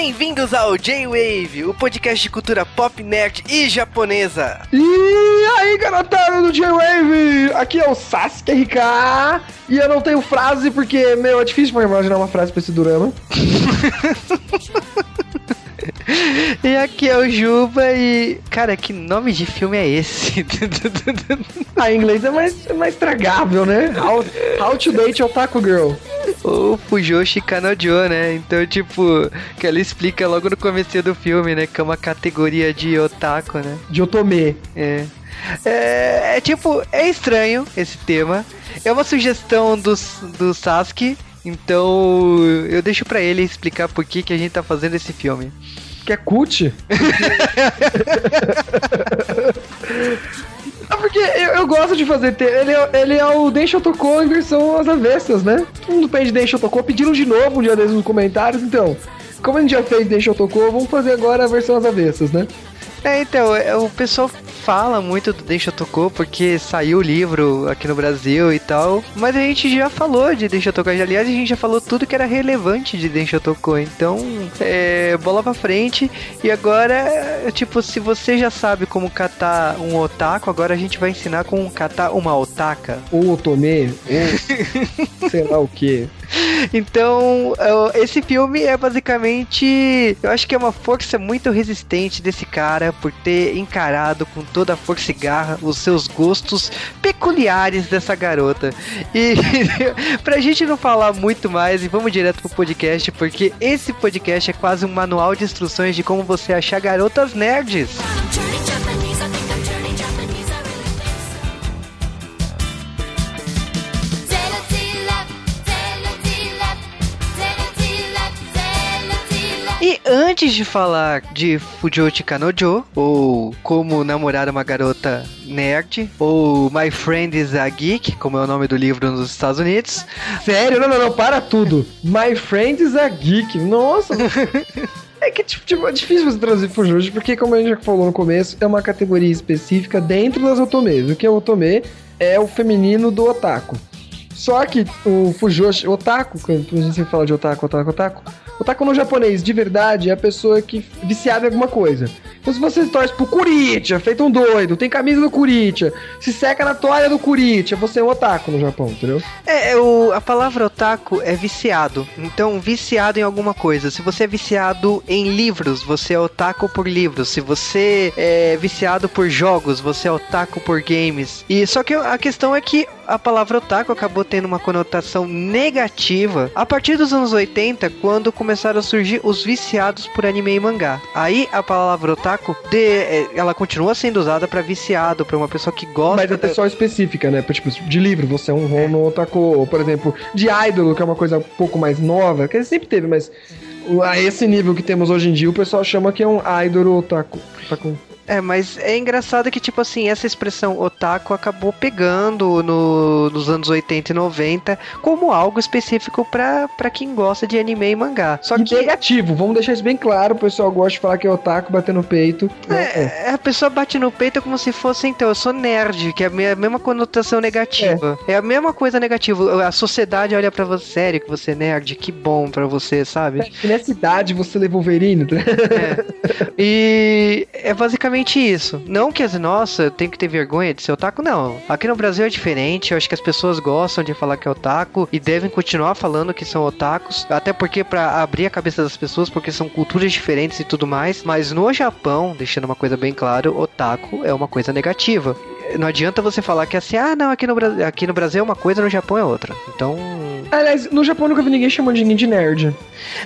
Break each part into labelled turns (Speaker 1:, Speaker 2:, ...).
Speaker 1: Bem-vindos ao J-Wave, o podcast de cultura pop, nerd e japonesa.
Speaker 2: E aí, garotada do J-Wave! Aqui é o Sasuke RK e eu não tenho frase porque, meu, é difícil pra imaginar uma frase pra esse drama.
Speaker 3: E aqui é o Juba e. Cara, que nome de filme é esse?
Speaker 2: ah, em inglês é mais, é mais tragável, né? How, how to Date Otaku Girl.
Speaker 3: O Fujoshi Kanojo, né? Então, tipo, que ela explica logo no começo do filme, né? Que é uma categoria de otaku, né?
Speaker 2: De otome.
Speaker 3: É. É, é tipo, é estranho esse tema. É uma sugestão do, do Sasuke. Então, eu deixo para ele explicar por que, que a gente tá fazendo esse filme
Speaker 2: que é cult. Ah, porque eu, eu, gosto de fazer. Ele, é, ele é o Densho Tocou em versão às avessas, né? Todo mundo pede Densho Tocou. Pediram de novo um dia desses nos comentários, então. Como a gente já fez Densho Tocou, vamos fazer agora a versão às avessas, né?
Speaker 3: É, então, é, o pessoal fala muito do Deixa Tocou porque saiu o livro aqui no Brasil e tal, mas a gente já falou de Deixa Tocou. Aliás, a gente já falou tudo que era relevante de Deixa Tocou. Então, é, bola pra frente. E agora, tipo, se você já sabe como catar um otaku, agora a gente vai ensinar como catar uma otaka.
Speaker 2: Ou otome, ou sei lá o que.
Speaker 3: Então, esse filme é basicamente. Eu acho que é uma força muito resistente desse cara por ter encarado com toda a força e garra os seus gostos peculiares dessa garota. E pra gente não falar muito mais, e vamos direto pro podcast, porque esse podcast é quase um manual de instruções de como você achar garotas nerds. E antes de falar de Fujoshi Kanojo, ou Como Namorar uma Garota Nerd, ou My Friend is a Geek, como é o nome do livro nos Estados Unidos.
Speaker 2: Sério? Não, não, não, para tudo. My Friend is a Geek. Nossa. É que tipo, tipo, é difícil você traduzir Fujoshi, porque como a gente já falou no começo, é uma categoria específica dentro das otomês. O que é otome é o feminino do otaku. Só que o Fujoshi, otaku, quando a gente fala de otaku, otaku, otaku, otaku no japonês, de verdade, é a pessoa que viciada em alguma coisa. Então se você torce pro Kuritia, feito um doido, tem camisa do Kuritia, se seca na toalha do Kuritia, você é um otaku no Japão, entendeu?
Speaker 3: É, é, o, a palavra otaku é viciado. Então, viciado em alguma coisa. Se você é viciado em livros, você é otaku por livros. Se você é viciado por jogos, você é otaku por games. E só que a questão é que a palavra otaku acabou tendo uma conotação negativa a partir dos anos 80, quando começaram a surgir os viciados por anime e mangá. Aí a palavra otaku, de, é, ela continua sendo usada para viciado, para uma pessoa que gosta.
Speaker 2: Mas é pessoa específica, né? Tipo, de livro, você é um Rono Otaku, ou, por exemplo, de idol, que é uma coisa um pouco mais nova, que sempre teve, mas a esse nível que temos hoje em dia, o pessoal chama que é um idol otaku. otaku.
Speaker 3: É, mas é engraçado que, tipo assim, essa expressão otaku acabou pegando no, nos anos 80 e 90 como algo específico pra, pra quem gosta de anime e mangá.
Speaker 2: Só e que. negativo, vamos deixar isso bem claro, o pessoal gosta de falar que é otaku bater no peito.
Speaker 3: É, é. a pessoa bate no peito como se fosse, então, eu sou nerd, que é a mesma conotação negativa. É, é a mesma coisa negativa. A sociedade olha pra você, sério que você é nerd, que bom pra você, sabe? É,
Speaker 2: nessa idade você levou Wolverine, né?
Speaker 3: É. E é basicamente exatamente isso. Não que as nossa, tem que ter vergonha de ser otaku, não. Aqui no Brasil é diferente, eu acho que as pessoas gostam de falar que é otaku e devem continuar falando que são otakus, até porque para abrir a cabeça das pessoas, porque são culturas diferentes e tudo mais, mas no Japão, deixando uma coisa bem claro, otaku é uma coisa negativa não adianta você falar que é assim, ah, não, aqui no, Brasil, aqui no Brasil é uma coisa, no Japão é outra. Então.
Speaker 2: Aliás, no Japão eu nunca vi ninguém chamando de ninguém de nerd.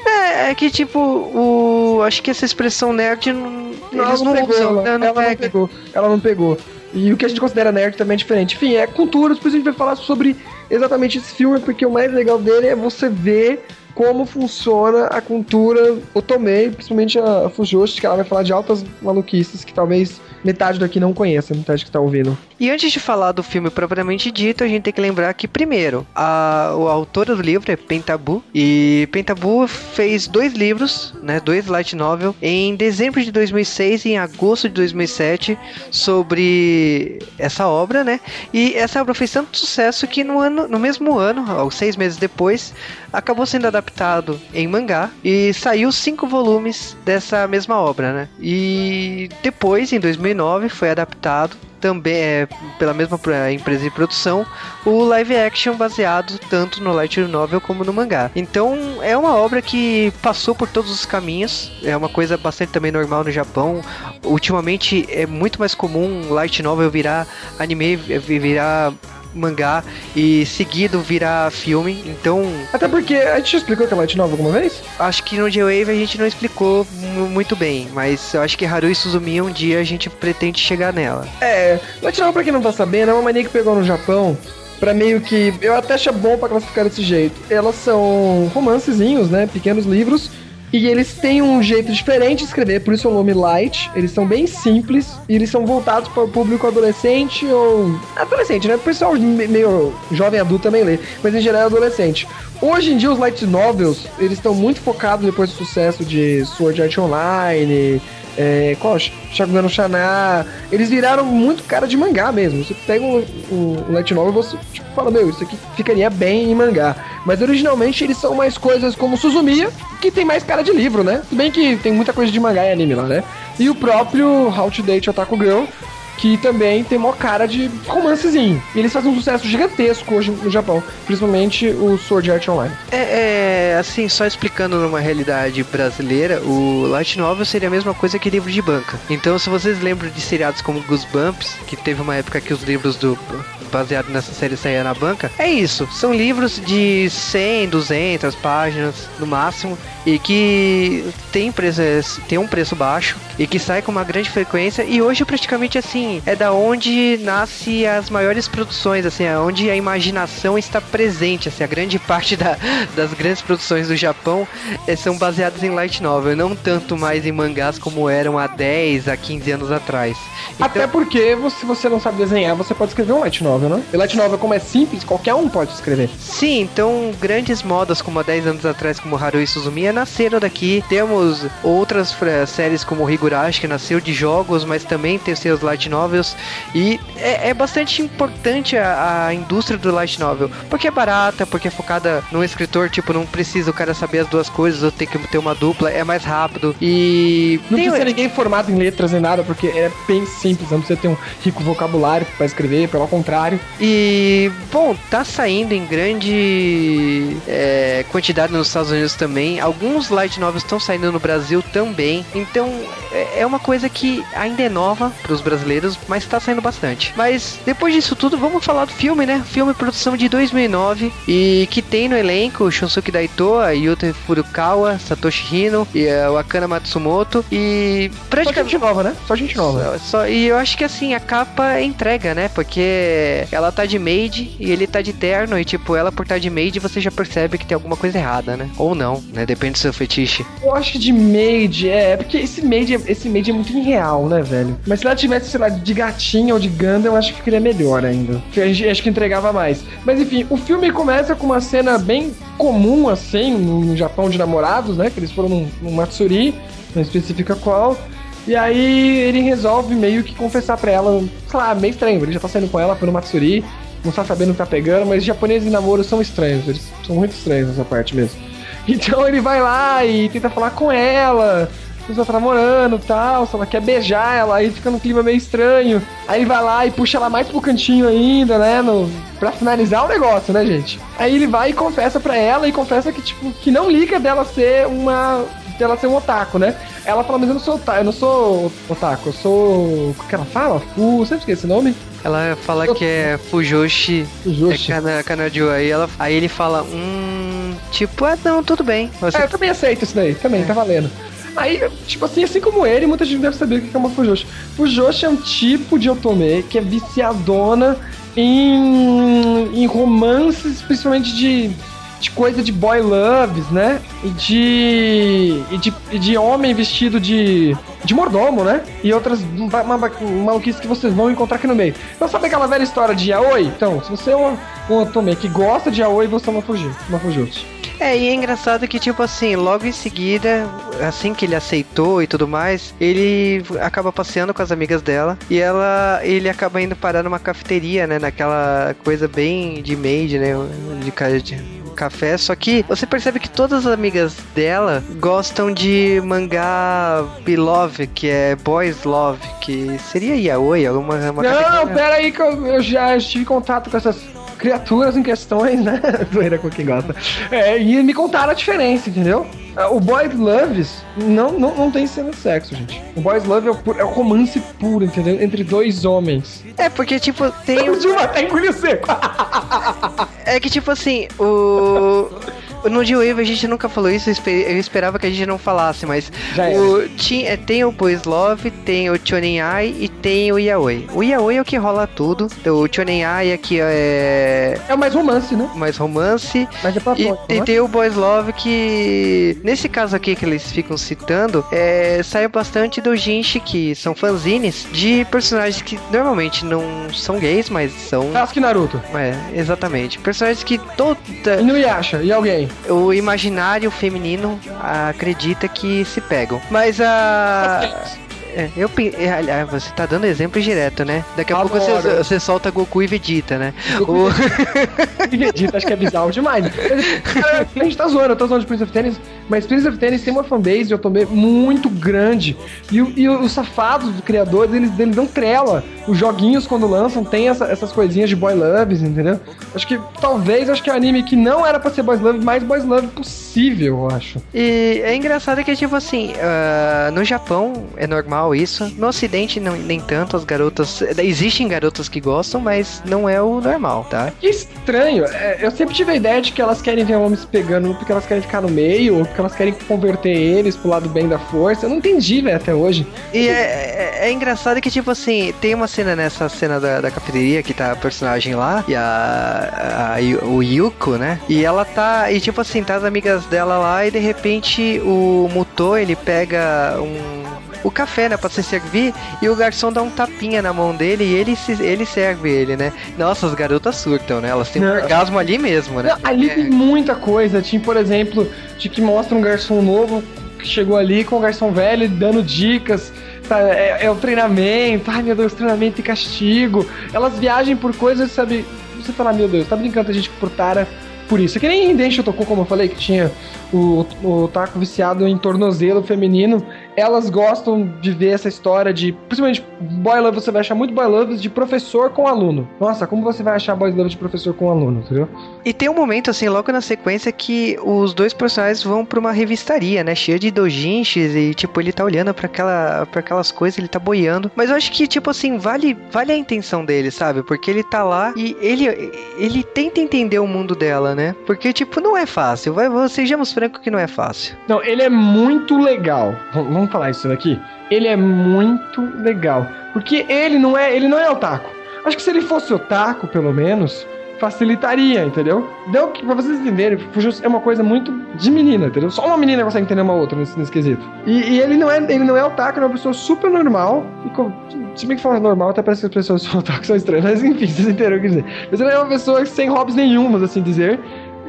Speaker 3: É, é que tipo, o. Acho que essa expressão nerd. Não,
Speaker 2: não, não usam, ela, não, ela não pegou. Ela não pegou. E o que a gente considera nerd também é diferente. Enfim, é cultura, depois a gente vai falar sobre exatamente esse filme, porque o mais legal dele é você ver como funciona a cultura otomei, principalmente a Fujoshi, que ela vai falar de altas maluquices que talvez metade daqui não conheça, metade que tá ouvindo.
Speaker 3: E antes de falar do filme propriamente dito, a gente tem que lembrar que, primeiro, a, a autora do livro é Pentabu, e Pentabu fez dois livros, né, dois light novel, em dezembro de 2006 e em agosto de 2007, sobre essa obra, né, e essa obra fez tanto sucesso que no, ano, no mesmo ano, seis meses depois, acabou sendo adaptado em mangá e saiu cinco volumes dessa mesma obra, né? E depois, em 2009, foi adaptado também é pela mesma empresa de produção, o live action baseado tanto no light novel como no mangá. Então é uma obra que passou por todos os caminhos, é uma coisa bastante também normal no Japão. Ultimamente é muito mais comum light novel virar anime, virar mangá e seguido virar filme, então...
Speaker 2: Até porque, a gente explicou que é Light Novel alguma vez?
Speaker 3: Acho que no J-Wave a gente não explicou muito bem, mas eu acho que Haru e Suzumi um dia a gente pretende chegar nela.
Speaker 2: É, Light Novel pra quem não tá sabendo, é uma mania que pegou no Japão para meio que eu até acho bom para classificar desse jeito. Elas são romancezinhos, né, pequenos livros e eles têm um jeito diferente de escrever, por isso é o nome Light. Eles são bem simples e eles são voltados para o público adolescente ou. Adolescente, né? O pessoal meio jovem adulto também lê, mas em geral é adolescente. Hoje em dia, os light novels, eles estão muito focados depois do sucesso de Sword Art Online, é, qual? Shakugan no Shana. Eles viraram muito cara de mangá mesmo. Você pega um, um, um light novel e você tipo, fala, meu, isso aqui ficaria bem em mangá. Mas originalmente eles são mais coisas como Suzumiya, que tem mais cara de livro, né? Se bem que tem muita coisa de mangá e anime lá, né? E o próprio How to Date Otaku Girl, que também tem mó cara de romancezinho. E eles fazem um sucesso gigantesco hoje no Japão, principalmente o Sword Art Online.
Speaker 3: É, é, assim, só explicando numa realidade brasileira, o Light Novel seria a mesma coisa que livro de banca. Então, se vocês lembram de seriados como Goosebumps, que teve uma época que os livros do baseado nessa série saíam na banca, é isso. São livros de 100, 200 páginas no máximo e que tem, preço, tem um preço baixo e que sai com uma grande frequência e hoje praticamente assim é da onde nasce as maiores produções assim é onde a imaginação está presente assim a grande parte da, das grandes produções do Japão é, são baseadas em light novel não tanto mais em mangás como eram há 10 a 15 anos atrás
Speaker 2: então... até porque se você não sabe desenhar você pode escrever um light novel né e light novel como é simples qualquer um pode escrever
Speaker 3: sim então grandes modas como há 10 anos atrás como Haruhi Suzumiya nasceram daqui. Temos outras séries como Higurashi, que nasceu de jogos, mas também tem seus light novels. E é, é bastante importante a, a, indústria do light novel, porque é barata, porque é focada no escritor, tipo, não precisa o cara saber as duas coisas, ou ter que ter uma dupla, é mais rápido. E.
Speaker 2: Não tem... precisa ninguém formado em letras nem nada, porque é bem simples, não precisa ter um rico vocabulário para escrever, pelo contrário.
Speaker 3: E, bom, tá saindo em grande é, quantidade nos Estados Unidos também. Alguns light novels estão saindo no Brasil também. Então é, é uma coisa que ainda é nova para os brasileiros, mas está saindo bastante. Mas depois disso tudo, vamos falar do filme, né? Filme produção de 2009 e que tem no elenco Shunsuke Daito, Yuta Furukawa, Satoshi Hino e uh, o Akana Matsumoto e
Speaker 2: praticamente Só gente nova, né? Só gente nova.
Speaker 3: Só, só, e eu acho que assim a capa entrega, né? Porque ela tá de maid e ele tá de terno e tipo ela por estar tá de maid você já percebe que tem alguma coisa errada, né? Ou não, né? Depende do seu fetiche?
Speaker 2: Eu acho que de maid, é, porque esse maid, esse maid é muito irreal, né, velho? Mas se ela tivesse, sei lá, de gatinha ou de Ganda, eu acho que ficaria melhor ainda. Acho que entregava mais. Mas enfim, o filme começa com uma cena bem comum, assim, no Japão de namorados, né? Que eles foram num, num Matsuri, não especifica qual. E aí ele resolve meio que confessar pra ela, sei lá, meio estranho, ele já tá saindo com ela, no Matsuri, não tá sabendo o que tá pegando, mas japoneses e namoros são estranhos, eles são muito estranhos nessa parte mesmo. Então ele vai lá e tenta falar com ela. Eles estão namorando e tal, se ela quer beijar ela, aí fica num clima meio estranho. Aí ele vai lá e puxa ela mais pro cantinho ainda, né? No, pra finalizar o negócio, né, gente? Aí ele vai e confessa pra ela e confessa que, tipo, que não liga dela ser uma. Dela ser um otaku, né? Ela fala, mas eu não sou otaku, eu não sou otaku, eu sou. O que ela fala? O. Sempre esqueci esse nome?
Speaker 3: Ela fala que é Fujoshi, Fujoshi. é kana. Aí, ela, aí ele fala, hum, tipo, ah, não, tudo bem.
Speaker 2: Você... É, eu também aceito isso daí, também, é. tá valendo. Aí, tipo assim, assim como ele, muita gente deve saber o que é uma Fujoshi. Fujoshi é um tipo de otome que é viciadona em, em romances, principalmente de de coisa de boy loves, né? E de. e de, e de homem vestido de. de mordomo, né? E outras maluquices que vocês vão encontrar aqui no meio. Então sabe aquela velha história de yaoi? Então, se você é um, um otome que gosta de yaoi, você é uma fugir, uma fujutsu.
Speaker 3: É, e é engraçado que, tipo assim, logo em seguida, assim que ele aceitou e tudo mais, ele acaba passeando com as amigas dela e ela, ele acaba indo parar numa cafeteria, né? Naquela coisa bem de maid, né? De, de café, só que você percebe que todas as amigas dela gostam de mangá Beloved, que é Boys Love, que seria yaoi, alguma uma
Speaker 2: Não, pera aí que eu, eu já tive contato com essas criaturas em questões, né? Doeira com quem gosta. É, e me contaram a diferença, entendeu? O Boys Loves não, não, não tem cena de sexo, gente. O Boys Love é o, pu- é o romance puro, entendeu? Entre dois homens.
Speaker 3: É, porque, tipo, tem.
Speaker 2: Dilma até engoliu seco.
Speaker 3: É que, tipo assim, o. No New Wave a gente nunca falou isso, eu espe- eu esperava que a gente não falasse, mas o, é, tem o Boys Love, tem o Chonen Ai e tem o Yaoi. O Yaoi é o que rola tudo, o Chonen Ai aqui é
Speaker 2: É mais romance, né?
Speaker 3: mais romance,
Speaker 2: Mas é pra
Speaker 3: e, e
Speaker 2: né?
Speaker 3: tem o Boys Love que, nesse caso aqui que eles ficam citando, é, saiu bastante do Jinshi, que são fanzines, de personagens que normalmente não são gays, mas são.
Speaker 2: Sasuke Naruto.
Speaker 3: É, exatamente. Personagens que toda.
Speaker 2: E no Yasha, e alguém?
Speaker 3: O imaginário feminino acredita que se pegam. Mas a. É, eu é, aliás, você tá dando exemplo direto, né? Daqui a pouco você, você solta Goku e Vegeta, né?
Speaker 2: Goku
Speaker 3: O-
Speaker 2: E Vegeta, acho que é bizarro demais. Cara, A gente tá zoando, eu tô zoando de Prince of Tennis, mas Prince of Tennis tem uma fanbase de otome muito grande. E, e os safados dos criadores, eles, eles dão trela. Os joguinhos, quando lançam, tem essa- essas coisinhas de boy loves, entendeu? Acho que talvez, acho que é um anime que não era pra ser boys love, mais boys love possível, eu acho.
Speaker 3: E é engraçado que, tipo assim, ah, no Japão é normal isso. No Ocidente, não, nem tanto. As garotas. Existem garotas que gostam, mas não é o normal, tá?
Speaker 2: Que estranho. É, eu sempre tive a ideia de que elas querem ver homens pegando porque elas querem ficar no meio, ou porque elas querem converter eles pro lado bem da força. Eu não entendi, velho, até hoje.
Speaker 3: E é, é- é engraçado que, tipo assim, tem uma cena nessa cena da, da cafeteria que tá a personagem lá, e a, a- o Yuko, né? E ela tá. E tipo assim, tá as amigas dela lá, e de repente o Muto ele pega um. O café, né, pra se servir, e o garçom dá um tapinha na mão dele e ele, se, ele serve ele, né? Nossa, as garotas surtam, né? Elas têm um orgasmo ali mesmo, né?
Speaker 2: Não, ali
Speaker 3: É.
Speaker 2: tem muita coisa. Tinha, por exemplo, de que mostra um garçom novo que chegou ali com o garçom velho dando dicas. tá, é, é o treinamento. Ai, meu Deus, treinamento e castigo. Elas viajam por coisas, sabe? Você fala, meu Deus, tá brincando a gente por Tara por isso. É que nem em Densho tocou, como eu falei, que tinha o, o taco viciado em tornozelo feminino. Elas gostam de ver essa história de, principalmente, boy love, você vai achar muito boy love de professor com aluno. Nossa, como você vai achar boy love de professor com aluno, entendeu?
Speaker 3: E tem um momento, assim, logo na sequência, que os dois personagens vão pra uma revistaria, né? Cheia de dojinshis e, tipo, ele tá olhando pra, aquela, pra aquelas coisas, ele tá boiando. Mas eu acho que, tipo assim, vale, vale a intenção dele, sabe? Porque ele tá lá e ele, ele tenta entender o mundo dela, né? Porque, tipo, não é fácil. Vai, sejamos francos que não é fácil.
Speaker 2: Não, ele é muito legal. V- Vamos falar isso daqui? Ele é muito legal. Porque ele não é, ele não é otaku. Acho que se ele fosse otaku, pelo menos, facilitaria, entendeu? Deu que, pra vocês entenderem, é uma coisa muito de menina, entendeu? Só uma menina consegue entender uma outra nesse, nesse quesito. E, e ele não é, ele não é otaku, ele é uma pessoa super normal. E com, se bem que falar normal, até parece que as pessoas são otaku são estranhas, mas enfim, vocês entenderam o que dizer. Mas ele é uma pessoa sem hobbies nenhumas, assim dizer.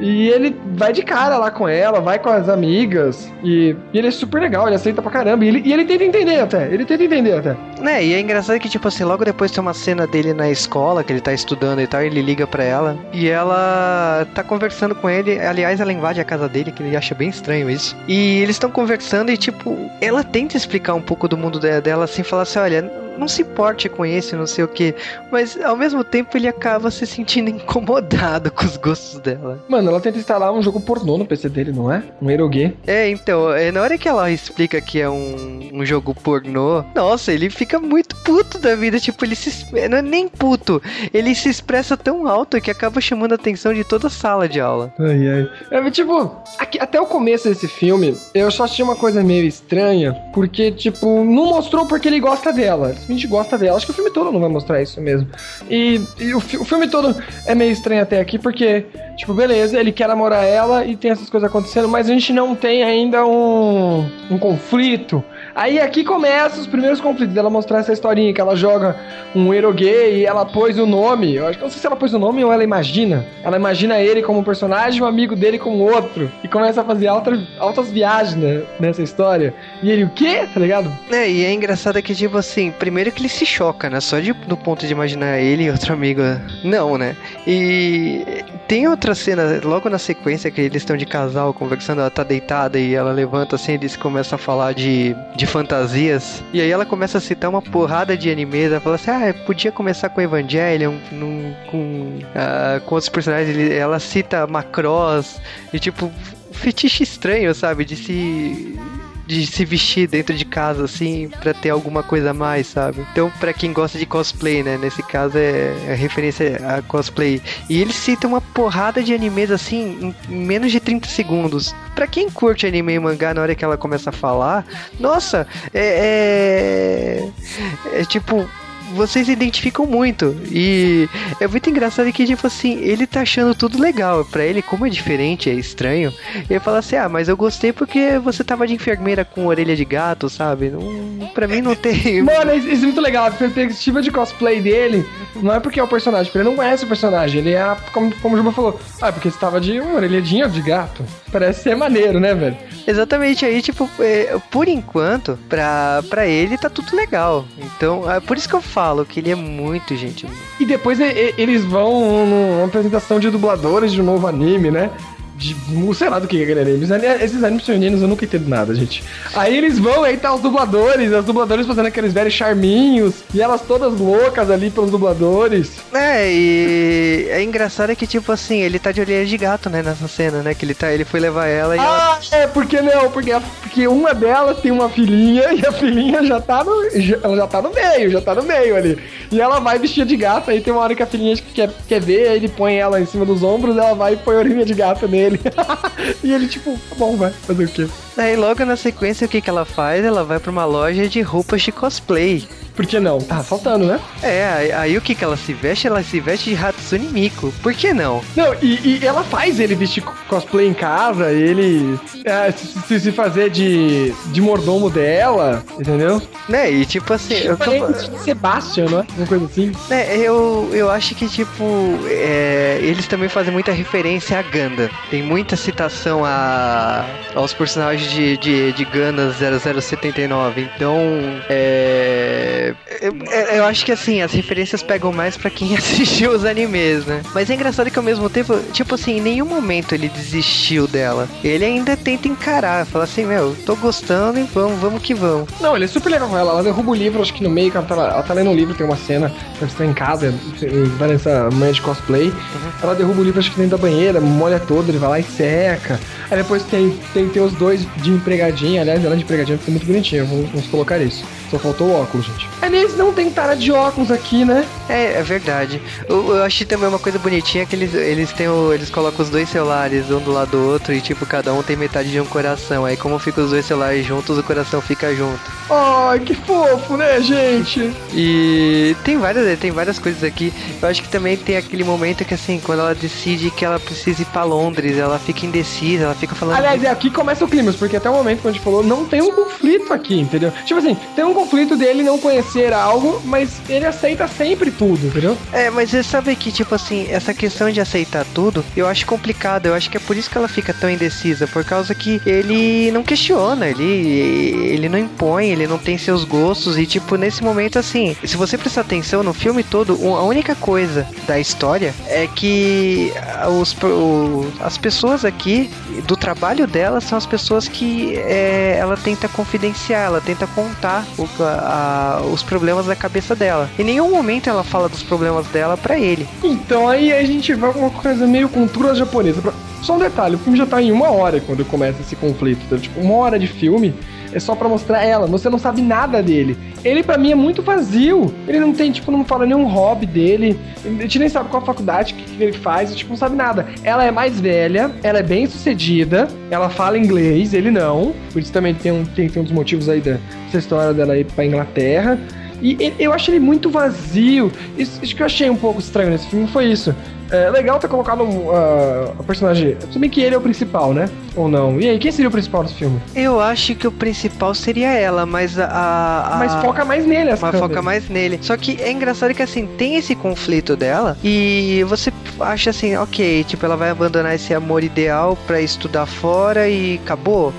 Speaker 2: E ele vai de cara lá com ela, vai com as amigas. E, e ele é super legal, ele aceita pra caramba. E ele, e ele tenta entender até. Ele tenta entender até.
Speaker 3: Né, e é engraçado que, tipo assim, logo depois tem uma cena dele na escola, que ele tá estudando e tal, ele liga pra ela, e ela tá conversando com ele, aliás, ela invade a casa dele, que ele acha bem estranho isso. E eles estão conversando e, tipo, ela tenta explicar um pouco do mundo de- dela, assim, falar assim, olha, não se importe com esse, não sei o que, mas ao mesmo tempo ele acaba se sentindo incomodado com os gostos dela.
Speaker 2: Mano, ela tenta instalar um jogo pornô no PC dele, não é? Um erogue.
Speaker 3: É, então, é, na hora que ela explica que é um, um jogo pornô, nossa, ele fica muito puto da vida. Tipo, ele se. Não é nem puto, ele se expressa tão alto que acaba chamando a atenção de toda a sala de aula.
Speaker 2: Ai, ai. É, tipo, aqui- até o começo desse filme, eu só achei uma coisa meio estranha, porque, tipo, não mostrou porque ele gosta dela. Ele simplesmente gosta dela. Acho que o filme todo não vai mostrar isso mesmo. E, e o, o filme todo é meio estranho até aqui, porque, tipo, beleza, ele quer namorar ela e tem essas coisas acontecendo, mas a gente não tem ainda um, um conflito. Aí aqui começam os primeiros conflitos dela mostrar essa historinha que ela joga um hero gay e ela pôs o nome. Eu acho que não sei se ela pôs o nome ou ela imagina. Ela imagina ele como um personagem, um amigo dele como outro. E começa a fazer altas, viagens né, nessa história. E ele, o quê? Tá ligado?
Speaker 3: É, e é engraçado que, tipo assim, primeiro que ele se choca, né? Só de, ponto de imaginar ele e outro amigo. Não, né? E tem outra cena, logo na sequência, que eles estão de casal conversando, ela tá deitada e ela levanta assim, eles começam a falar de, de fantasias. E aí ela começa a citar uma porrada de animes. Ela fala assim: ah, podia começar com Evangelion, num, com, uh, com outros personagens. Ele, ela cita Macross, e tipo, fetiche estranho, sabe? De se de se vestir dentro de casa, assim, para ter alguma coisa a mais, sabe? Então, para quem gosta de cosplay, né? Nesse caso é, é referência a cosplay. E ele cita uma porrada de animes, assim, em menos de 30 segundos. Para quem curte anime e mangá, na hora que ela começa a falar, nossa, é. É, é tipo vocês identificam muito. E é muito engraçado que, tipo assim, ele tá achando tudo legal. Pra ele, como é diferente, é estranho, ele fala assim: ah, mas eu gostei porque você tava de enfermeira com orelha de gato, sabe? Não, pra mim não tem.
Speaker 2: Mano, isso é muito legal. A perspectiva de cosplay dele não é porque é o personagem, porque ele não conhece o personagem. Ele é, como, como o Juba falou, ah, porque você tava de orelhadinha de gato. Parece ser maneiro, né, velho?
Speaker 3: Exatamente, aí, tipo, é, por enquanto, pra, pra ele tá tudo legal. Então, é por isso que eu falo que ele é muito gente.
Speaker 2: E depois eles vão numa apresentação de dubladores de um novo anime, né? De sei lá do que é aquele anime. Esses animes femininos eu nunca entendo nada, gente. Aí eles vão, aí tá os dubladores, as dubladores fazendo aqueles velhos charminhos, e elas todas loucas ali pelos dubladores.
Speaker 3: É, e é engraçado é que, tipo assim, ele tá de orelha de gato, né, nessa cena, né? Que ele, tá, ele foi levar ela e.
Speaker 2: Ah, ela... é, porque não? Porque, a, porque uma delas tem uma filhinha e a filhinha já tá no. Já, ela já tá no meio, já tá no meio ali. E ela vai vestir de gato, aí tem uma hora que a filhinha quer, quer ver, aí ele põe ela em cima dos ombros, ela vai e põe a orelha de gato nele e ele, tipo, tá bom, vai, fazer o quê?
Speaker 3: Aí logo na sequência, o que, que ela faz? Ela vai pra uma loja de roupas de cosplay.
Speaker 2: Por que não? Tá faltando, né?
Speaker 3: É, aí, aí, o que que ela se veste? Ela se veste de Hatsune Miku. Por que não?
Speaker 2: Não, e, e ela faz ele vestir cosplay em casa, ele é, se, se, fazer de, de mordomo dela, entendeu?
Speaker 3: Né, e tipo assim... Eu tô...
Speaker 2: Sebastian, não é? Uma coisa assim.
Speaker 3: É, eu, eu acho que tipo... É, eles também fazem muita referência a Ganda. Tem muita citação a, aos personagens de, de, de Ganda 0079. Então, é eu, eu, acho que assim, as referências pegam mais para quem assistiu os animes, né? Mas é engraçado que ao mesmo tempo, tipo assim, em nenhum momento ele desistiu dela. Ele ainda tenta encarar, fala assim, meu, tô gostando e vamos, vamos que vamos.
Speaker 2: Não, ele é super legal com ela. Ela derruba o livro, acho que no meio, ela tá, ela tá lendo um livro, tem uma cena, ela está em casa, vai nessa manhã de cosplay. Uhum. Ela derruba o livro, acho que dentro da banheira, molha todo, ele vai lá e seca. Aí depois tem, tem, tem os dois de empregadinha, aliás, ela de empregadinha ficou muito bonitinha, vamos, vamos colocar isso. Só faltou o óculos, gente. Aliás, não tem cara de óculos aqui, né?
Speaker 3: É, é verdade. Eu, eu achei também uma coisa bonitinha que eles, eles têm o, eles colocam os dois celulares um do lado do outro e tipo, cada um tem metade de um coração. Aí como ficam os dois celulares juntos, o coração fica junto.
Speaker 2: Ai, que fofo, né, gente?
Speaker 3: E tem várias, tem várias coisas aqui. Eu acho que também tem aquele momento que assim, quando ela decide que ela precisa ir pra Londres, ela fica indecisa, ela fica falando.
Speaker 2: Aliás, é aqui começa o clima, porque até o momento que a gente falou, não tem um conflito aqui, entendeu? Tipo assim, tem um conflito dele não conhecer algo, mas ele aceita sempre tudo, entendeu?
Speaker 3: É, mas você sabe que, tipo assim, essa questão de aceitar tudo, eu acho complicado. Eu acho que é por isso que ela fica tão indecisa, por causa que ele não questiona, ele, ele não impõe, ele não tem seus gostos. E, tipo, nesse momento, assim, se você prestar atenção no filme todo, a única coisa da história é que os, o, as pessoas aqui do trabalho dela são as pessoas que é, ela tenta confidenciar, ela tenta contar o, a, os problemas da cabeça dela. Em nenhum momento ela fala dos problemas dela para ele.
Speaker 2: Então aí a gente vai com uma coisa meio cultura japonesa. Só um detalhe, o filme já tá em uma hora quando começa esse conflito. Então, tipo, uma hora de filme é só para mostrar ela. Você não sabe nada dele. Ele para mim é muito vazio. Ele não tem, tipo, não fala nenhum hobby dele. A gente nem sabe qual a faculdade que ele faz, tipo, não sabe nada. Ela é mais velha, ela é bem sucedida, ela fala inglês, ele não. Por isso também tem um, tem, tem um dos motivos aí dessa história dela ir pra Inglaterra. E eu achei ele muito vazio. Isso, isso que eu achei um pouco estranho nesse filme foi isso. É legal ter colocado um, ah, a personagem. Se bem que ele é o principal, né? Ou não? E aí, quem seria o principal nesse filme?
Speaker 3: Eu acho que o principal seria ela, mas a. a-
Speaker 2: Mas foca mais nele, essa
Speaker 3: Mas foca mais nele. Só que é engraçado que assim, tem esse conflito dela e você acha assim, ok, tipo, ela vai abandonar esse amor ideal pra estudar fora e acabou.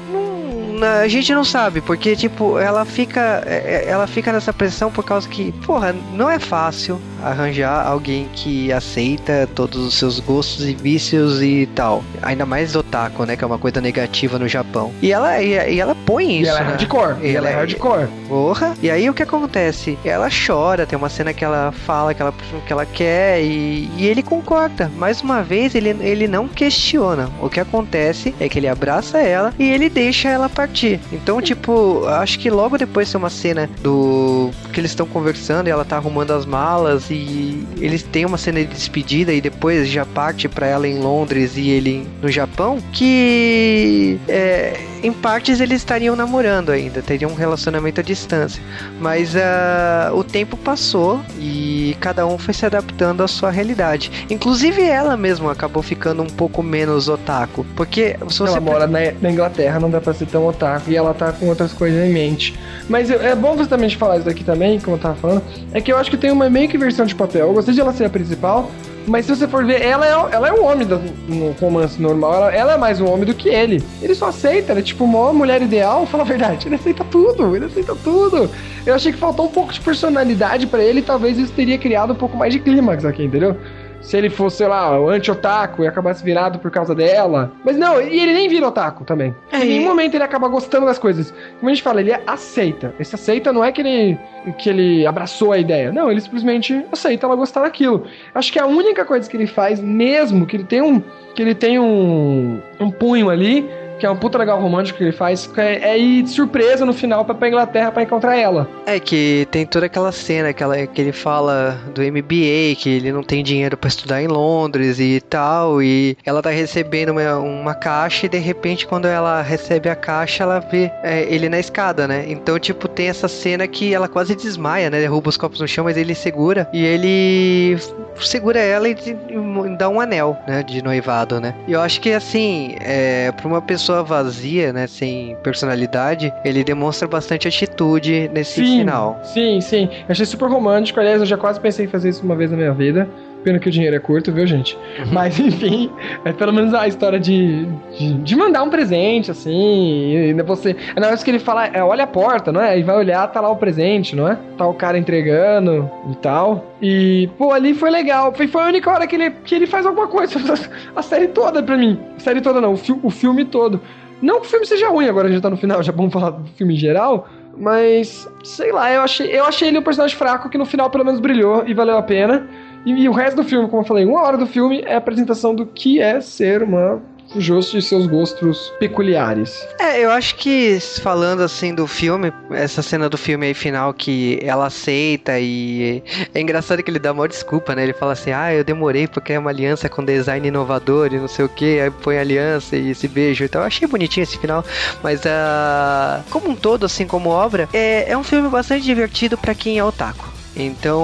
Speaker 3: A gente não sabe, porque tipo, ela fica é- é- ela fica nessa pressão por causa que, porra, não é fácil arranjar alguém que aceita todos os seus gostos e vícios e tal. Ainda mais otaku, né, que é uma coisa negativa no Japão. E ela e, e ela põe
Speaker 2: E
Speaker 3: isso,
Speaker 2: ela é
Speaker 3: né?
Speaker 2: hardcore. E ela é
Speaker 3: Ela é-
Speaker 2: hardcore.
Speaker 3: Porra. E aí o que acontece? Ela chora, tem uma cena que ela fala que ela, que ela quer e, e ele concorda. Mais uma vez, ele, ele não questiona. O que acontece é que ele abraça ela e ele deixa ela partir. Então, tipo, acho que logo depois tem uma cena do. que eles estão conversando e ela tá arrumando as malas e eles têm uma cena de despedida e depois já parte pra ela em Londres e ele no Japão. Que. É, em partes eles estariam namorando ainda, teriam um relacionamento à distância. Mas ah, o tempo passou e cada um foi se adaptando à sua realidade. Inclusive ela mesma acabou ficando um pouco menos otaku. Porque se você
Speaker 2: ela mora na, na Inglaterra, não dá pra ser tão otaku. E ela tá com outras coisas em mente. Mas eu- é bom justamente falar isso daqui também, como eu tava falando. É que eu acho que tem uma meio que versão de papel. Eu gostei de ela ser a principal. Mas se você for ver, ela é, ela é um homem da- no romance normal. Ela, ela é mais um homem do que ele. Ele só aceita, ela é tipo uma mulher ideal, fala a verdade. Ele aceita tudo, ele aceita tudo. Eu achei que faltou um pouco de personalidade pra ele. Talvez isso teria criado um pouco mais de clímax aqui, entendeu? Se ele fosse, sei lá, o anti-otaku e acabasse virado por causa dela. Mas não, e ele nem vira otaku também.
Speaker 3: É,
Speaker 2: em nenhum momento ele acaba gostando das coisas. Como a gente fala, ele aceita. Esse aceita não é que ele, que ele abraçou a ideia. Não, ele simplesmente aceita ela gostar daquilo. Acho que a única coisa que ele faz, mesmo que ele tem um. Que ele tem um, um punho ali, que é um puta legal romântico que ele faz, é, é ir de surpresa no final pra, pra Inglaterra pra encontrar ela.
Speaker 3: É que tem toda aquela cena que, ela, que ele fala do MBA, que ele não tem dinheiro pra estudar em Londres e tal, e ela tá recebendo uma, uma caixa e de repente quando ela recebe a caixa ela vê é, ele na escada, né? Então, tipo, tem essa cena que ela quase desmaia, né? Derruba os copos no chão, mas ele segura e ele segura ela e, e dá um anel, né? De noivado, né? E eu acho que, assim, é, pra uma pessoa vazia, né? Sem personalidade, ele demonstra bastante atitude nesse final.
Speaker 2: Sim, sim. Eu achei super romântico. Aliás, eu já quase pensei em fazer isso uma vez na minha vida. Pena que o dinheiro é curto, viu, gente? Mas, enfim, é pelo menos a história de, de, de mandar um presente, assim. E você. É na hora que ele fala, é, olha a porta, não é? E vai olhar, tá lá o presente, não é? Tá o cara entregando e tal. E, pô, ali foi legal. Foi, foi a única hora que ele, que ele faz alguma coisa. A série toda pra mim. A série toda não, o, fi, o filme todo. Não que o filme seja ruim, agora a gente tá no final, já vamos falar do filme em geral. Mas, sei lá, eu achei, eu achei ele um personagem fraco que no final pelo menos brilhou e valeu a pena. E, e o resto do filme, como eu falei, uma hora do filme é a apresentação do que é ser uma justo e seus gostos peculiares.
Speaker 3: É, eu acho que falando assim do filme, essa cena do filme aí final que ela aceita e é engraçado que ele dá uma desculpa, né? Ele fala assim: "Ah, eu demorei porque é uma aliança com design inovador e não sei o que, aí põe aliança e esse beijo". Então eu achei bonitinho esse final, mas ah, como um todo assim como obra, é, é um filme bastante divertido pra quem é otaku. Então,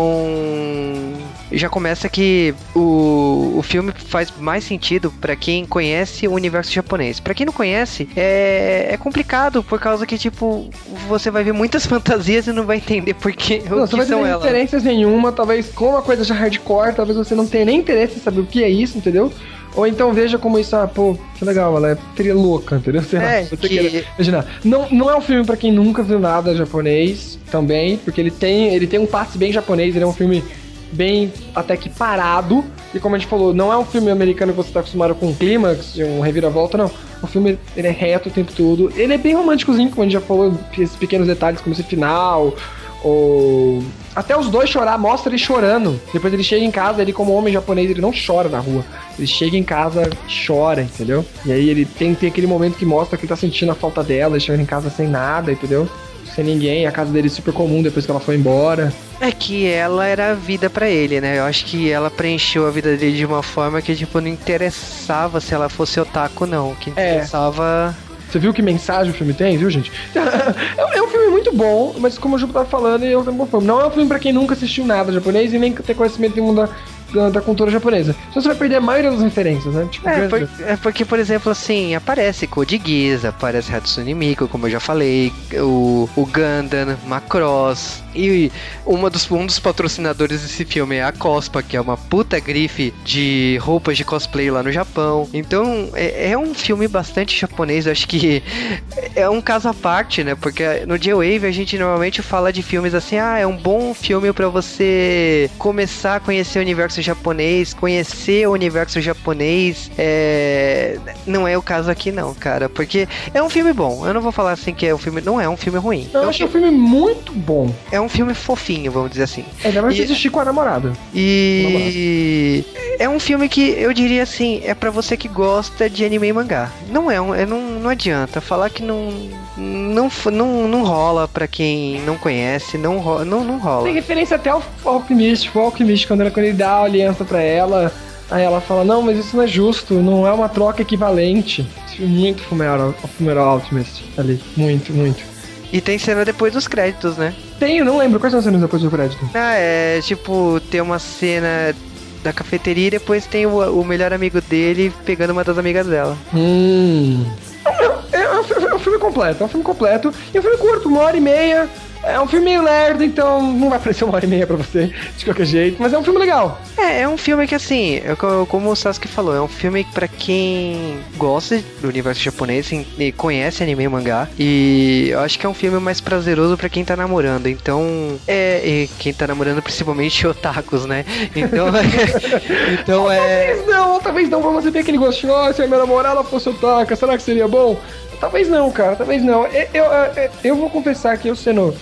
Speaker 3: já começa que o, o filme faz mais sentido pra quem conhece o universo japonês. Pra quem não conhece, é, é complicado por causa que, tipo, você vai ver muitas fantasias e não vai entender por que,
Speaker 2: Não,
Speaker 3: o que são elas.
Speaker 2: referências nenhuma, talvez com uma coisa já hardcore, talvez você não tenha nem interesse em saber o que é isso, entendeu? Ou então veja como isso, ah, pô, que legal, ela é teria louca, entendeu? Sei
Speaker 3: É,
Speaker 2: você
Speaker 3: que-
Speaker 2: queira imaginar. Não, não é um filme pra quem nunca viu nada japonês também, porque ele tem, ele tem um passe bem japonês, ele é um filme bem até que parado. E como a gente falou, não é um filme americano que você tá acostumado com um clímax, um reviravolta, não. O filme ele é reto o tempo todo. Ele é bem românticozinho, como a gente já falou, esses pequenos detalhes, como esse final, ou até os dois chorar, mostra ele chorando. Depois ele chega em casa, ele como homem japonês, ele não chora na rua. Ele chega em casa, chora, entendeu? E aí ele tem, tem aquele momento que mostra que ele tá sentindo a falta dela, ele chega em casa sem nada, entendeu? Sem ninguém, a casa dele é super comum depois que ela foi embora.
Speaker 3: É que ela era a vida pra ele, né? Eu acho que ela preencheu a vida dele de uma forma que, tipo, não interessava se ela fosse otaku, não. O que
Speaker 2: É.
Speaker 3: interessava
Speaker 2: Você viu que mensagem o filme tem, viu, gente? É, é um filme muito bom, mas como o Ju tava falando, eu também conformo. Não é um filme pra quem nunca assistiu nada japonês e nem ter conhecimento nenhum da, da, da cultura japonesa. Então você vai perder a maioria das referências, né? Tipo,
Speaker 3: É, por- é porque, por exemplo, assim, aparece Code Geass, aparece Hatsune Miku, como eu já falei, o, o Gundam, Macross, e uma dos, um dos patrocinadores desse filme é a Cospa, que é uma puta grife de roupas de cosplay lá no Japão. Então, é, é um filme bastante japonês, eu acho que é um caso à parte, né? Porque no J-Wave a gente normalmente fala de filmes assim, ah, é um bom filme pra você começar a conhecer o universo japonês, conhecer o universo japonês. É... Não é o caso aqui não, cara, porque é um filme bom. Eu não vou falar assim que é um filme, não é um filme ruim.
Speaker 2: Eu
Speaker 3: é, um,
Speaker 2: achei o filme muito bom.
Speaker 3: é um filme fofinho, vamos dizer assim.
Speaker 2: Ainda mais se
Speaker 3: E-
Speaker 2: assistir com a namorada.
Speaker 3: E é um filme que eu diria assim, é pra você que gosta de anime e mangá. Não é, um, é não, não adianta falar que não não, não não rola pra quem não conhece, não ro- não, não rola.
Speaker 2: Tem referência até ao Alchemist. O Alchemist, quando, quando ele dá a aliança pra ela, aí ela fala, não, mas isso não é justo, não é uma troca equivalente. Muito Fumeral, Fumeral Alchemist ali. Muito, muito.
Speaker 3: E tem cena depois dos créditos, né?
Speaker 2: Tenho, não lembro. Quais são as cenas depois do crédito?
Speaker 3: Ah, é tipo, tem uma cena da cafeteria e depois tem o, o melhor amigo dele pegando uma das amigas dela.
Speaker 2: Hum. É, é, um, é um filme completo, é um filme completo. E é um filme curto, uma hora e meia. É um filme meio lerdo, então não vai parecer uma hora e meia pra você, de qualquer jeito. Mas é um filme legal.
Speaker 3: É, é um filme que assim, é co- como o Sasuke falou, é um filme pra quem gosta do universo japonês assim, e conhece anime e mangá. E eu acho que é um filme mais prazeroso pra quem tá namorando. Então, é. Quem tá namorando, principalmente otakus, né? Então, então é.
Speaker 2: Talvez não, talvez não, pra você ter aquele gostinho, ó, se a minha namorada fosse otaka, será que seria bom? Talvez não, cara, talvez não. Eu, eu, eu, eu vou confessar que eu sendo.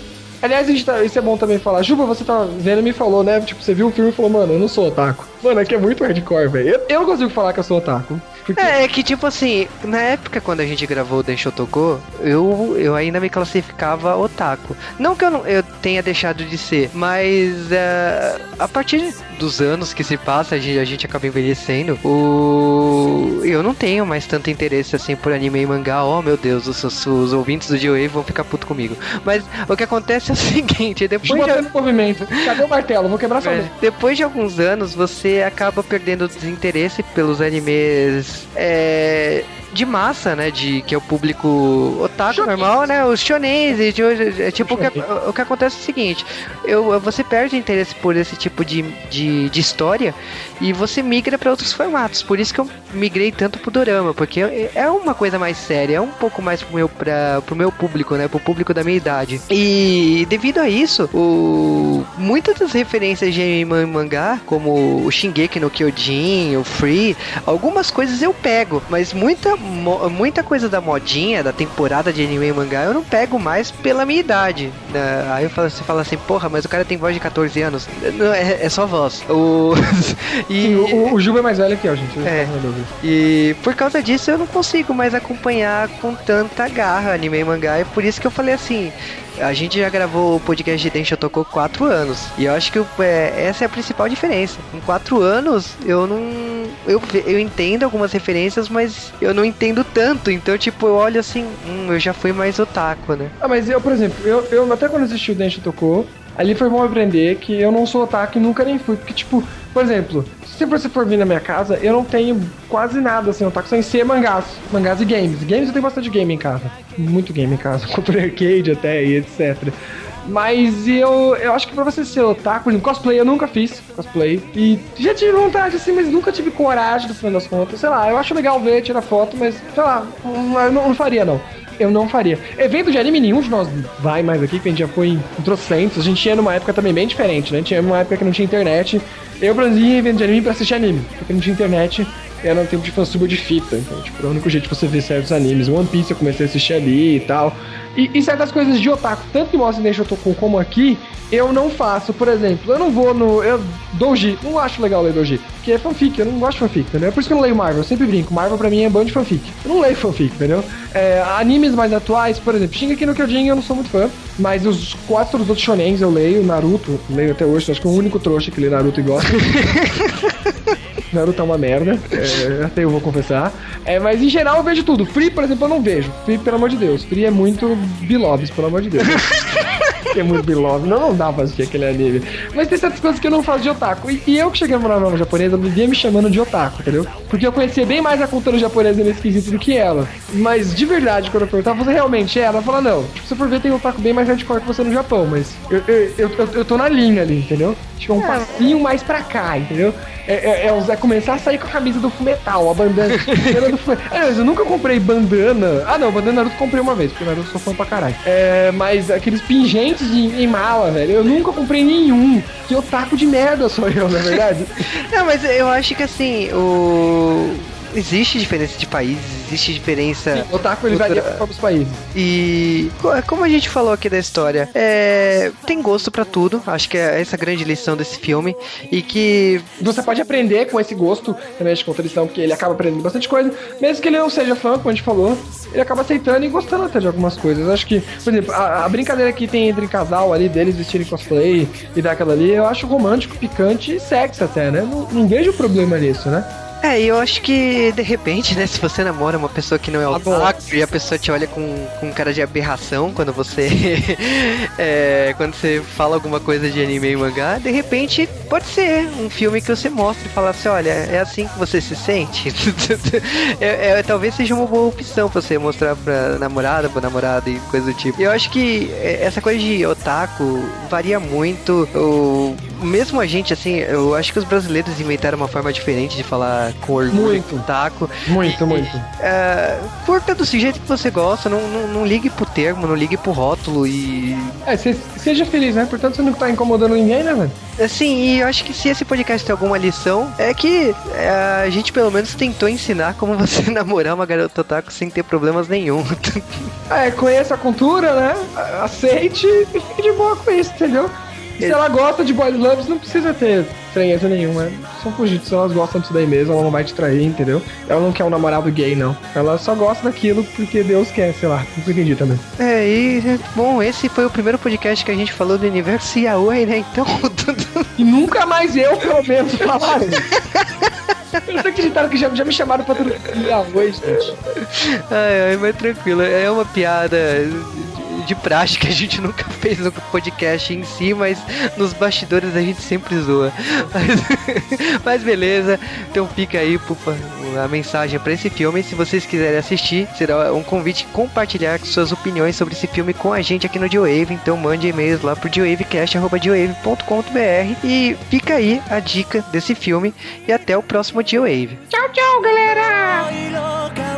Speaker 2: Aliás, tá- isso é bom também falar. Juba, você tá vendo e me falou, né? Tipo, você viu o filme e falou, mano, eu não sou otaku. Mano, aqui é muito hardcore, velho. Eu, eu não consigo falar que eu sou otaku. Porque...
Speaker 3: É, é que tipo assim, na época quando a gente gravou o Denshotoko, eu, eu ainda me classificava otaku. Não que eu, não, eu tenha deixado de ser, mas é, a partir dos anos que se passa, a gente, a gente acaba envelhecendo, o, eu não tenho mais tanto interesse assim por anime e mangá. Oh meu Deus, os, os, os ouvintes do G-Wave vão ficar puto comigo. Mas o que acontece é o seguinte, depois de,
Speaker 2: no movimento. Cadê o martelo? Vou quebrar sua
Speaker 3: é, depois de alguns anos, você acaba perdendo o desinteresse pelos animes é, de massa, né? De que é o público otaku
Speaker 2: Shonen.
Speaker 3: normal, né? Os shonens. e de- é, tipo, o que, o que acontece é o seguinte: eu, você perde interesse por esse tipo de, de, de história e você migra para outros formatos. Por isso que eu migrei tanto pro Dorama, porque é uma coisa mais séria, é um pouco mais pro meu, pra, pro meu público, né? Pro público da minha idade. E devido a isso, o, muitas das referências de anime e mangá, como o Shingeki no Kyojin, o Free, algumas coisas eu pego, mas muita, muita coisa da modinha, da temporada de anime e mangá, eu não pego mais pela minha idade. né? Aí eu falo, você fala assim, porra, mas o cara tem voz de 14 anos. Não, é, é só voz. O... e...
Speaker 2: Sim, o, o, Juba é mais velho que eu, gente.
Speaker 3: É. E por causa disso eu não consigo mais acompanhar com tanta garra anime e mangá. E por isso que eu falei assim. A gente já gravou o podcast de Densho Tocou 4 anos. E eu acho que é, essa é a principal diferença. Em 4 anos, eu não. Eu, eu entendo algumas referências, mas eu não entendo tanto. Então, tipo, eu olho assim, hum, eu já fui mais otaku, né?
Speaker 2: Ah, mas eu, por exemplo, eu, eu até quando assisti o Densho Tocou, ali foi bom aprender que eu não sou otaku e nunca nem fui. Porque, tipo, por exemplo, se você for vir na minha casa, eu não tenho quase nada assim, otaku, sem ser mangás. Mangás e games. Games eu tenho bastante game em casa. Muito game em casa. Comprei arcade até e etc. Mas eu, eu acho que pra você ser otaku, cosplay eu nunca fiz cosplay. E já tive vontade assim, mas nunca tive coragem no final das contas. Sei lá, eu acho legal ver, tirar foto, mas sei lá, eu não, não faria não. Eu não faria. Evento de anime nenhum de nós vai mais aqui, que a gente já foi em trocentos. A gente tinha numa época também bem diferente, né? Tinha uma época que não tinha internet. Eu, exemplo, ia em evento de anime pra assistir anime, porque não tinha internet. Era um tempo de fansuba de fita. Então, tipo, o único jeito de você ver certos animes. One Piece eu comecei a assistir ali e tal. E, e certas coisas de otaku, tanto que mostra Deixa Otaku como aqui, eu não faço. Por exemplo, eu não vou no. Eu, Doji, não acho legal ler Doji. Porque é fanfic, eu não gosto de fanfic, entendeu? É por isso que eu não leio Marvel, eu sempre brinco. Marvel pra mim é bando de fanfic. Eu não leio fanfic, entendeu? É, animes mais atuais, por exemplo, Shingeki no Kyojin eu não sou muito fã, mas os quatro outros shonens eu leio, Naruto, leio até hoje, acho que é o único trouxa que lê Naruto e gosta. Naruto é uma merda, é, até eu vou confessar. É, mas em geral eu vejo tudo. Free, por exemplo, eu não vejo. Free, pelo amor de Deus. Free é muito Bilobs, pelo amor de Deus. é muito Beloved. Não, não dá pra assistir aquele anime. Mas tem certas coisas que eu não faço de otaku. E, e eu que cheguei a morar na japonesa, eu vivia me chamando de otaku, entendeu? Porque eu conhecia bem mais a cultura japonesa nesse quesito do que ela. Mas de verdade, quando eu perguntava, você realmente é? Ela fala, não. Se você for ver, tem otaku bem mais hardcore que você no Japão, mas eu, eu, eu, eu, eu tô na linha ali, entendeu? Tipo, um passinho mais pra cá, entendeu? É, é, é, é, começar a sair com a camisa do Fumetal, a bandana, do Fumetal. É, eu nunca comprei bandana. Ah, não, bandana Naruto comprei uma vez, porque Naruto sou fã pra caralho. É, mas aqueles pingentes de, em mala, velho, eu nunca comprei nenhum. Que otaku de merda sou eu, na verdade.
Speaker 3: não, mas eu acho que assim, o existe diferença de países, existe diferença. Sim,
Speaker 2: otaku ele varia para os países.
Speaker 3: E como a gente falou aqui da história, é, tem gosto para tudo. Acho que é essa grande lição desse filme. E que.
Speaker 2: Você pode aprender com esse gosto, também acho que é lição, porque ele acaba aprendendo bastante coisa. Mesmo que ele não seja fã, como a gente falou, ele acaba aceitando e gostando até de algumas coisas. Acho que, por exemplo, a, a brincadeira que tem entre casal ali, deles vestirem cosplay e daquela ali, eu acho romântico, picante e sexy até, né? Não, não vejo problema nisso, né?
Speaker 3: É, eu acho que de repente, né, se você namora uma pessoa que não é otaku e a pessoa te olha com, com cara de aberração quando você é, quando você fala alguma coisa de anime e mangá, de repente pode ser um filme que você mostra e fala assim, olha, é assim que você se sente. é, é, talvez seja uma boa opção pra você mostrar pra namorada, pra namorada e coisa do tipo. Eu acho que é, essa coisa de otaku varia muito. O, mesmo a gente, assim, eu acho que os brasileiros inventaram uma forma diferente de falar com orgulho
Speaker 2: muito.
Speaker 3: com taco.
Speaker 2: Muito, e, muito.
Speaker 3: Uh, curta do jeito que você gosta, não, não, não, ligue pro termo, não ligue pro rótulo e.
Speaker 2: É, se, seja feliz, né? Portanto, você não tá incomodando ninguém, né, velho?
Speaker 3: Sim, e eu acho que se esse podcast tem alguma lição, é que é, a gente pelo menos tentou ensinar como você namorar uma garota otaku sem ter problemas nenhum.
Speaker 2: é, conheça a cultura, né? Aceite e fique de boa com isso, entendeu? Se ela gosta de boy loves, não precisa ter estranheza nenhuma. São fugidos, elas gostam disso daí mesmo, ela não vai te trair, entendeu? Ela não quer um namorado gay, não. Ela só gosta daquilo porque Deus quer, sei lá. Não entendi também.
Speaker 3: É, e, bom, esse foi o primeiro podcast que a gente falou do universo Yaoi, né? Então.
Speaker 2: e nunca mais eu, pelo menos, falaram. Eu tô acreditando que já, já me chamaram pra tudo. Yaoi, gente.
Speaker 3: Ai, ai, mas tranquilo. É uma piada de prática, a gente nunca fez no podcast em si, mas nos bastidores a gente sempre zoa. Mas, mas beleza, então fica aí a mensagem para esse filme. Se vocês quiserem assistir, será um convite compartilhar suas opiniões sobre esse filme com a gente aqui no Geowave. Então mande e-mails lá pro geowavecast.com.br e fica aí a dica desse filme e até o próximo Geowave.
Speaker 2: Tchau, tchau, galera!